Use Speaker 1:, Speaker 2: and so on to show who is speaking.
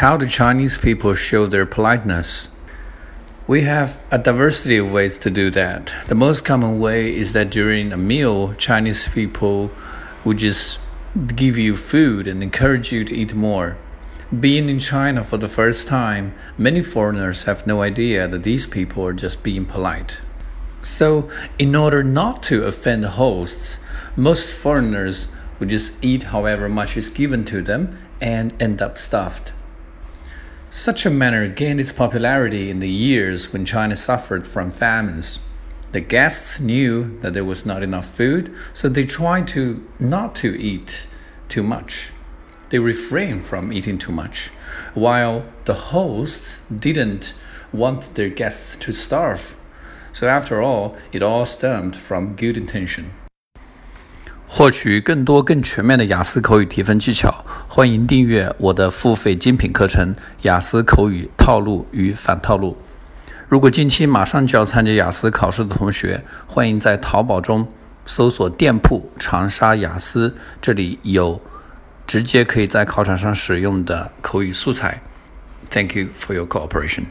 Speaker 1: How do Chinese people show their politeness? We have a diversity of ways to do that. The most common way is that during a meal, Chinese people would just give you food and encourage you to eat more. Being in China for the first time, many foreigners have no idea that these people are just being polite. So, in order not to offend hosts, most foreigners would just eat however much is given to them and end up stuffed. Such a manner gained its popularity in the years when China suffered from famines. The guests knew that there was not enough food, so they tried to not to eat too much. They refrained from eating too much, while the hosts didn't want their guests to starve. So after all, it all stemmed from good intention.
Speaker 2: 获取更多更全面的雅思口语提分技巧，欢迎订阅我的付费精品课程《雅思口语套路与反套路》。如果近期马上就要参加雅思考试的同学，欢迎在淘宝中搜索店铺“长沙雅思”，这里有直接可以在考场上使用的口语素材。Thank you for your cooperation.